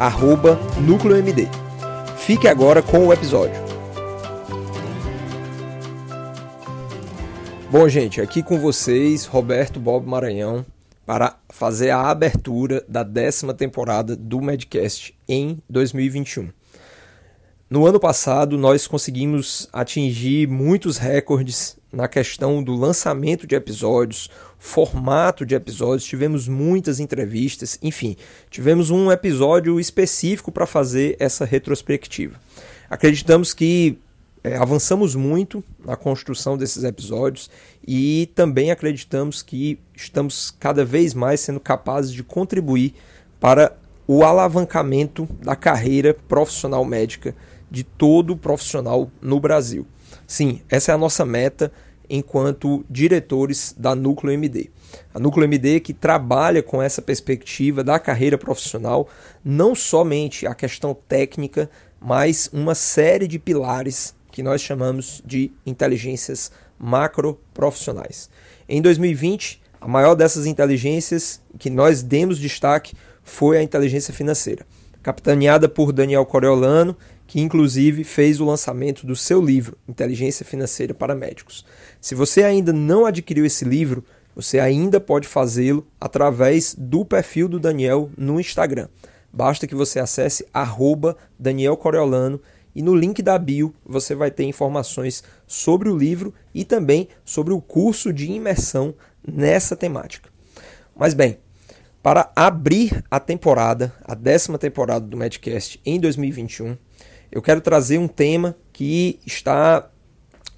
arroba NúcleoMD. Fique agora com o episódio. Bom, gente, aqui com vocês, Roberto Bob Maranhão, para fazer a abertura da décima temporada do Medcast em 2021. No ano passado, nós conseguimos atingir muitos recordes na questão do lançamento de episódios, formato de episódios, tivemos muitas entrevistas, enfim, tivemos um episódio específico para fazer essa retrospectiva. Acreditamos que é, avançamos muito na construção desses episódios e também acreditamos que estamos cada vez mais sendo capazes de contribuir para o alavancamento da carreira profissional médica de todo profissional no Brasil. Sim, essa é a nossa meta enquanto diretores da Núcleo MD. A Núcleo MD que trabalha com essa perspectiva da carreira profissional, não somente a questão técnica, mas uma série de pilares que nós chamamos de inteligências macroprofissionais. Em 2020, a maior dessas inteligências que nós demos destaque foi a inteligência financeira, capitaneada por Daniel Coriolano, que inclusive fez o lançamento do seu livro Inteligência Financeira para Médicos. Se você ainda não adquiriu esse livro, você ainda pode fazê-lo através do perfil do Daniel no Instagram. Basta que você acesse Daniel Coriolano e no link da bio você vai ter informações sobre o livro e também sobre o curso de imersão nessa temática. Mas bem, para abrir a temporada, a décima temporada do Medcast em 2021, eu quero trazer um tema que está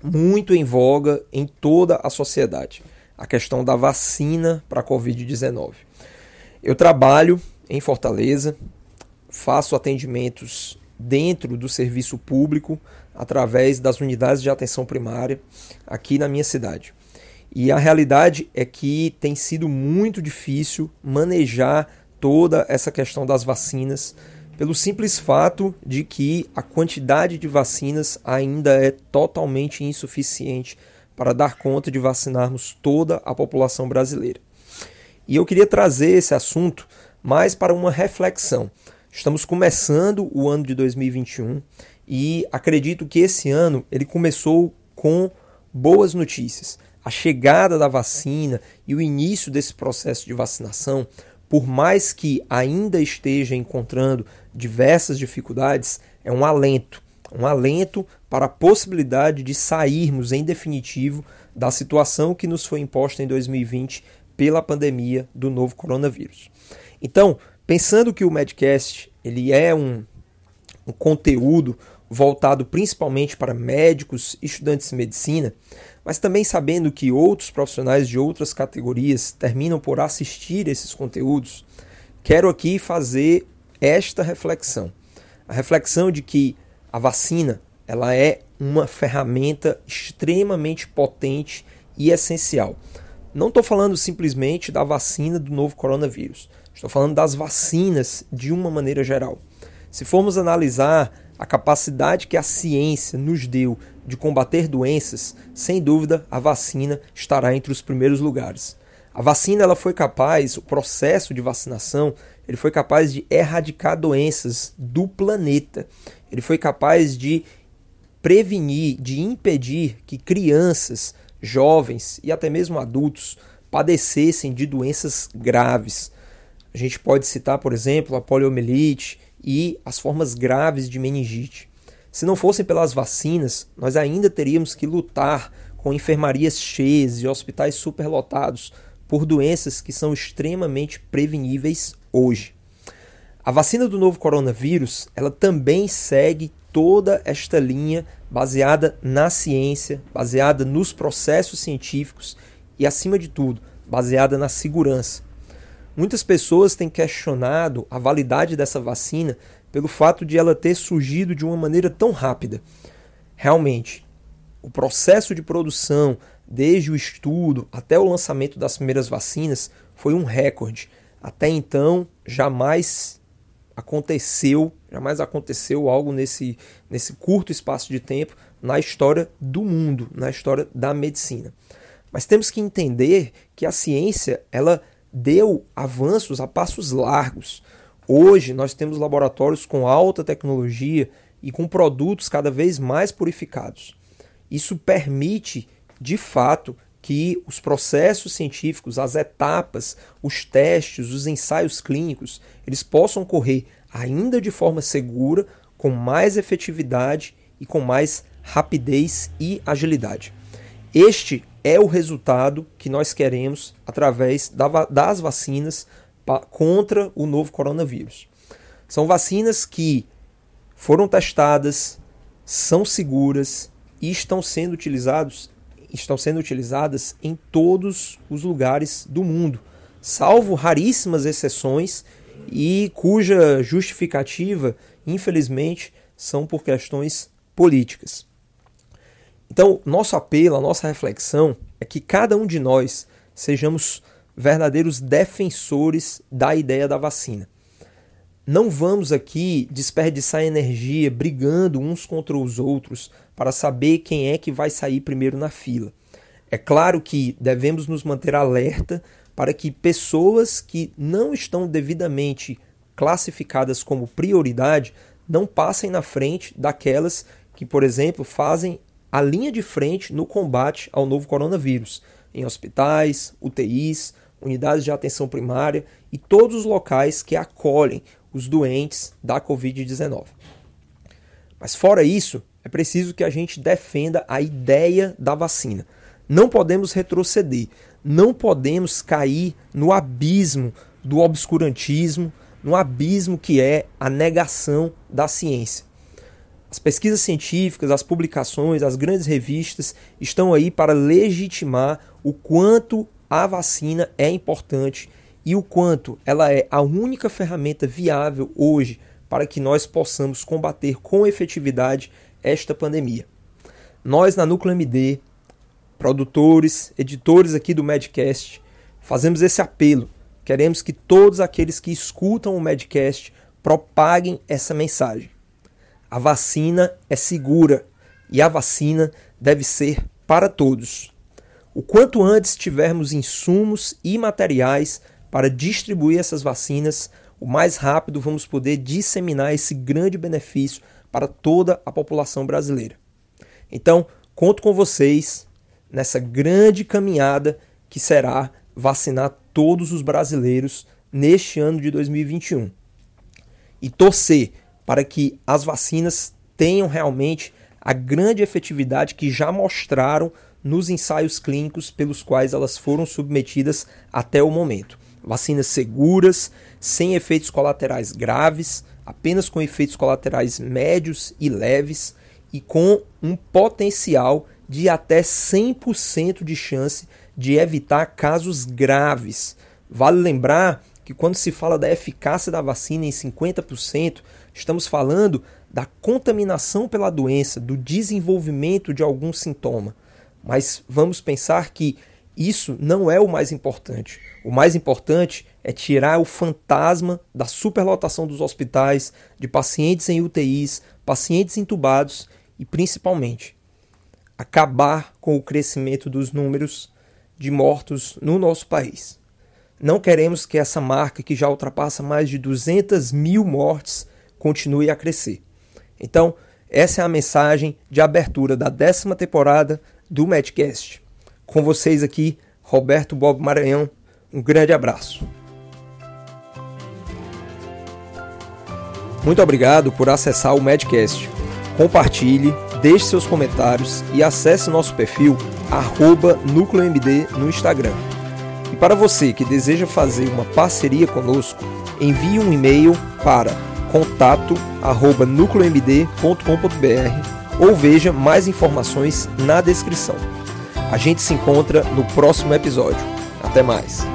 muito em voga em toda a sociedade: a questão da vacina para a Covid-19. Eu trabalho em Fortaleza, faço atendimentos dentro do serviço público através das unidades de atenção primária aqui na minha cidade. E a realidade é que tem sido muito difícil manejar toda essa questão das vacinas pelo simples fato de que a quantidade de vacinas ainda é totalmente insuficiente para dar conta de vacinarmos toda a população brasileira. E eu queria trazer esse assunto mais para uma reflexão. Estamos começando o ano de 2021 e acredito que esse ano ele começou com boas notícias. A chegada da vacina e o início desse processo de vacinação por mais que ainda esteja encontrando diversas dificuldades, é um alento, um alento para a possibilidade de sairmos em definitivo da situação que nos foi imposta em 2020 pela pandemia do novo coronavírus. Então, pensando que o Medcast ele é um, um conteúdo voltado principalmente para médicos, estudantes de medicina, mas também sabendo que outros profissionais de outras categorias terminam por assistir esses conteúdos, quero aqui fazer esta reflexão. A reflexão de que a vacina ela é uma ferramenta extremamente potente e essencial. Não estou falando simplesmente da vacina do novo coronavírus. Estou falando das vacinas de uma maneira geral. Se formos analisar a capacidade que a ciência nos deu de combater doenças, sem dúvida a vacina estará entre os primeiros lugares. A vacina ela foi capaz, o processo de vacinação, ele foi capaz de erradicar doenças do planeta. Ele foi capaz de prevenir, de impedir que crianças, jovens e até mesmo adultos padecessem de doenças graves. A gente pode citar, por exemplo, a poliomielite, e as formas graves de meningite. Se não fossem pelas vacinas, nós ainda teríamos que lutar com enfermarias cheias e hospitais superlotados por doenças que são extremamente preveníveis hoje. A vacina do novo coronavírus, ela também segue toda esta linha baseada na ciência, baseada nos processos científicos e acima de tudo, baseada na segurança. Muitas pessoas têm questionado a validade dessa vacina pelo fato de ela ter surgido de uma maneira tão rápida. Realmente, o processo de produção, desde o estudo até o lançamento das primeiras vacinas, foi um recorde. Até então, jamais aconteceu, jamais aconteceu algo nesse, nesse curto espaço de tempo na história do mundo, na história da medicina. Mas temos que entender que a ciência, ela deu avanços a passos largos. Hoje nós temos laboratórios com alta tecnologia e com produtos cada vez mais purificados. Isso permite, de fato, que os processos científicos, as etapas, os testes, os ensaios clínicos, eles possam correr ainda de forma segura, com mais efetividade e com mais rapidez e agilidade. Este é o resultado que nós queremos através das vacinas contra o novo coronavírus. São vacinas que foram testadas, são seguras e estão sendo utilizados estão sendo utilizadas em todos os lugares do mundo, salvo raríssimas exceções e cuja justificativa, infelizmente, são por questões políticas. Então, nosso apelo, a nossa reflexão é que cada um de nós sejamos verdadeiros defensores da ideia da vacina. Não vamos aqui desperdiçar energia brigando uns contra os outros para saber quem é que vai sair primeiro na fila. É claro que devemos nos manter alerta para que pessoas que não estão devidamente classificadas como prioridade não passem na frente daquelas que, por exemplo, fazem a linha de frente no combate ao novo coronavírus, em hospitais, UTIs, unidades de atenção primária e todos os locais que acolhem os doentes da Covid-19. Mas fora isso, é preciso que a gente defenda a ideia da vacina. Não podemos retroceder, não podemos cair no abismo do obscurantismo, no abismo que é a negação da ciência. As pesquisas científicas, as publicações, as grandes revistas estão aí para legitimar o quanto a vacina é importante e o quanto ela é a única ferramenta viável hoje para que nós possamos combater com efetividade esta pandemia. Nós na Núcleo MD, produtores, editores aqui do Medcast, fazemos esse apelo. Queremos que todos aqueles que escutam o Medcast propaguem essa mensagem. A vacina é segura e a vacina deve ser para todos. O quanto antes tivermos insumos e materiais para distribuir essas vacinas, o mais rápido vamos poder disseminar esse grande benefício para toda a população brasileira. Então, conto com vocês nessa grande caminhada que será vacinar todos os brasileiros neste ano de 2021. E torcer para que as vacinas tenham realmente a grande efetividade que já mostraram nos ensaios clínicos pelos quais elas foram submetidas até o momento vacinas seguras, sem efeitos colaterais graves, apenas com efeitos colaterais médios e leves e com um potencial de até 100% de chance de evitar casos graves. Vale lembrar que quando se fala da eficácia da vacina em 50%, estamos falando da contaminação pela doença, do desenvolvimento de algum sintoma. Mas vamos pensar que isso não é o mais importante. O mais importante é tirar o fantasma da superlotação dos hospitais, de pacientes em UTIs, pacientes entubados e, principalmente, acabar com o crescimento dos números de mortos no nosso país. Não queremos que essa marca, que já ultrapassa mais de 200 mil mortes, continue a crescer. Então, essa é a mensagem de abertura da décima temporada do Medcast. Com vocês aqui, Roberto Bob Maranhão. Um grande abraço. Muito obrigado por acessar o Medcast. Compartilhe, deixe seus comentários e acesse nosso perfil NúcleoMD no Instagram. E para você que deseja fazer uma parceria conosco, envie um e-mail para contato@nucleomd.com.br ou veja mais informações na descrição. A gente se encontra no próximo episódio. Até mais.